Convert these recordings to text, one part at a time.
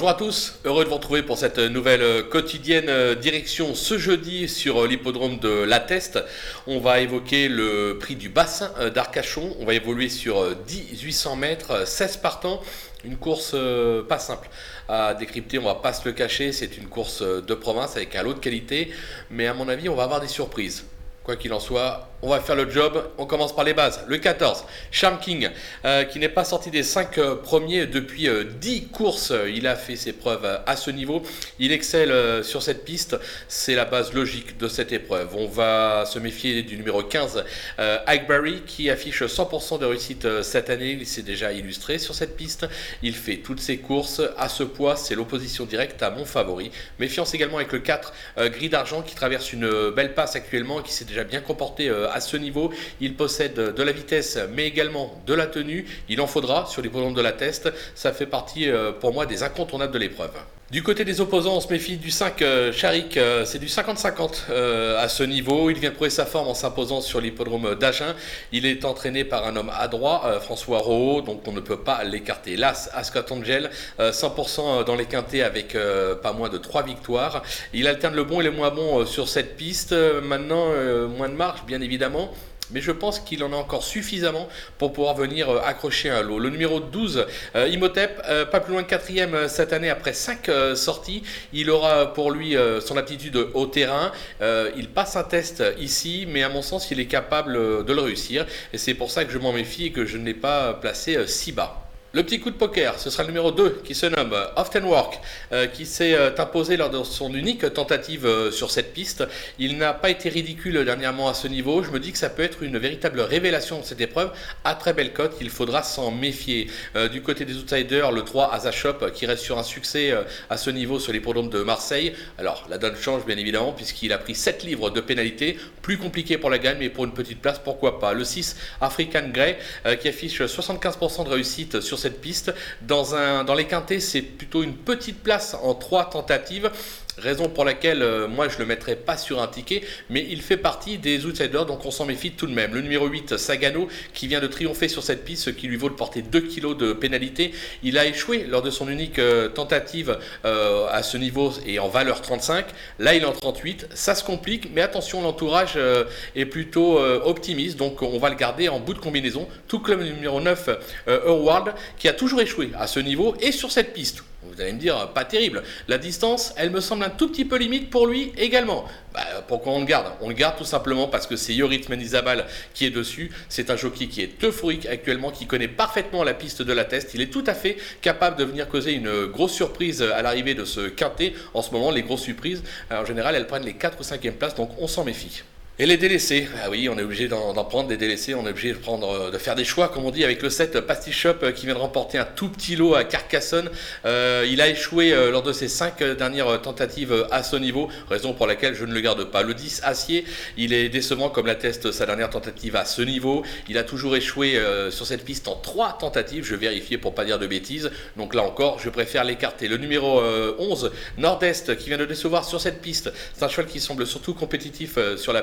Bonjour à tous, heureux de vous retrouver pour cette nouvelle quotidienne direction ce jeudi sur l'hippodrome de La Teste. On va évoquer le prix du bassin d'Arcachon, on va évoluer sur 10 800 mètres, 16 partants, une course pas simple à décrypter, on va pas se le cacher, c'est une course de province avec un lot de qualité, mais à mon avis on va avoir des surprises. Quoi qu'il en soit, on va faire le job. On commence par les bases. Le 14, Charm King, euh, qui n'est pas sorti des 5 euh, premiers depuis 10 euh, courses. Il a fait ses preuves à ce niveau. Il excelle sur cette piste. C'est la base logique de cette épreuve. On va se méfier du numéro 15, Agbarry, qui affiche 100% de réussite cette année. Il s'est déjà illustré sur cette piste. Il fait toutes ses courses. À ce poids, c'est l'opposition directe à mon favori. Méfiance également avec le 4, Gris d'Argent, qui traverse une belle passe actuellement, qui s'est déjà bien comporté à ce niveau. Il possède de la vitesse, mais également de la tenue. Il en faudra sur les l'hippodrome de la test. Ça fait partie euh, pour moi des incontournables de l'épreuve. Du côté des opposants, on se méfie du 5 euh, Charik, euh, c'est du 50-50 à ce niveau. Il vient prouver sa forme en s'imposant sur l'hippodrome d'Agen. Il est entraîné par un homme adroit, François Rowe, donc on ne peut pas l'écarter. Las, Ascot Angel, 100% dans les quintés avec pas moins de 3 victoires. Il alterne le bon et le moins bon sur cette piste. Maintenant, moins de marge, bien évidemment mais je pense qu'il en a encore suffisamment pour pouvoir venir euh, accrocher un lot. Le numéro 12, euh, Imhotep, euh, pas plus loin de quatrième cette année après 5 sorties. Il aura pour lui son aptitude au terrain. il passe un test ici, mais à mon sens, il est capable de le réussir. Et c'est pour ça que je m'en méfie et que je ne l'ai pas placé si bas. Le petit coup de poker, ce sera le numéro 2 qui se nomme Often Work, euh, qui s'est euh, imposé lors de son unique tentative euh, sur cette piste. Il n'a pas été ridicule dernièrement à ce niveau. Je me dis que ça peut être une véritable révélation de cette épreuve. À très belle cote, il faudra s'en méfier. du côté des outsiders, le 3 Azashop qui reste sur un succès à ce niveau sur les l'hippodrome de Marseille. Alors la donne change bien évidemment puisqu'il a pris 7 livres de pénalité. Plus compliqué pour la gagne, mais pour une petite place, pourquoi pas. Le 6 African Grey qui affiche 75% de réussite sur cette piste. Dans, un, dans les quintés, c'est plutôt une petite place en trois tentatives. Raison pour laquelle euh, moi je le mettrai pas sur un ticket, mais il fait partie des outsiders, donc on s'en méfie tout de même. Le numéro 8, Sagano, qui vient de triompher sur cette piste, ce qui lui vaut de porter 2 kg de pénalité. Il a échoué lors de son unique euh, tentative euh, à ce niveau et en valeur 35. Là, il est en 38. Ça se complique, mais attention, l'entourage est plutôt optimiste, donc on va le garder en bout de combinaison. Tout comme le numéro 9, World, qui a toujours échoué à ce niveau et sur cette piste. Vous allez me dire, pas terrible. La distance, elle me semble un tout petit peu limite pour lui également. Bah, pourquoi on le garde? On le garde tout simplement parce que c'est Yorit Menizabal qui est dessus. C'est un jockey qui est euphorique actuellement, qui connaît parfaitement la piste de la test. Il est tout à fait capable de venir causer une grosse surprise à l'arrivée de ce quintet. En ce moment, les grosses surprises, en général, elles prennent les 4 ou 5e places, donc on s'en méfie. Et les délaissés, ah oui, on est obligé d'en prendre des délaissés, on est obligé de, prendre, euh, de faire des choix, comme on dit, avec le 7 Pasty Shop euh, qui vient de remporter un tout petit lot à Carcassonne. Euh, il a échoué lors de ses 5 dernières tentatives à ce niveau, raison pour laquelle je ne le garde pas. Le 10 Acier, il est décevant comme l'atteste sa dernière tentative à ce niveau. Il a toujours échoué sur cette piste en 3 tentatives, je vérifiais pour pas dire de bêtises. Donc là encore, je préfère l'écarter. Le numéro 11, Nord-Est, qui vient de décevoir sur cette piste. C'est un cheval qui semble surtout compétitif sur la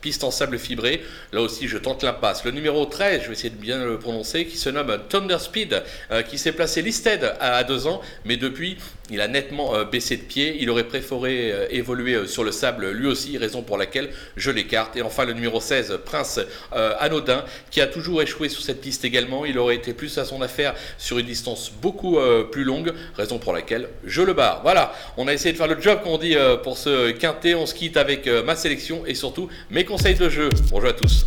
Piste en sable fibré. Là aussi, je tente l'impasse. Le numéro 13, je vais essayer de bien le prononcer, qui se nomme Thunder Speed, euh, qui s'est placé listed à, deux ans, mais depuis, il a nettement euh, baissé de pied. Il aurait préféré euh, évoluer sur le sable lui aussi, raison pour laquelle je l'écarte. Et enfin, le numéro 16, Prince Anodin, qui a toujours échoué sur cette piste également. Il aurait été plus à son affaire sur une distance beaucoup plus longue, raison pour laquelle je le barre. Voilà, on a essayé de faire le job qu'on dit pour ce quintet. On se quitte avec ma sélection et mes conseils de jeu. Bonjour à tous.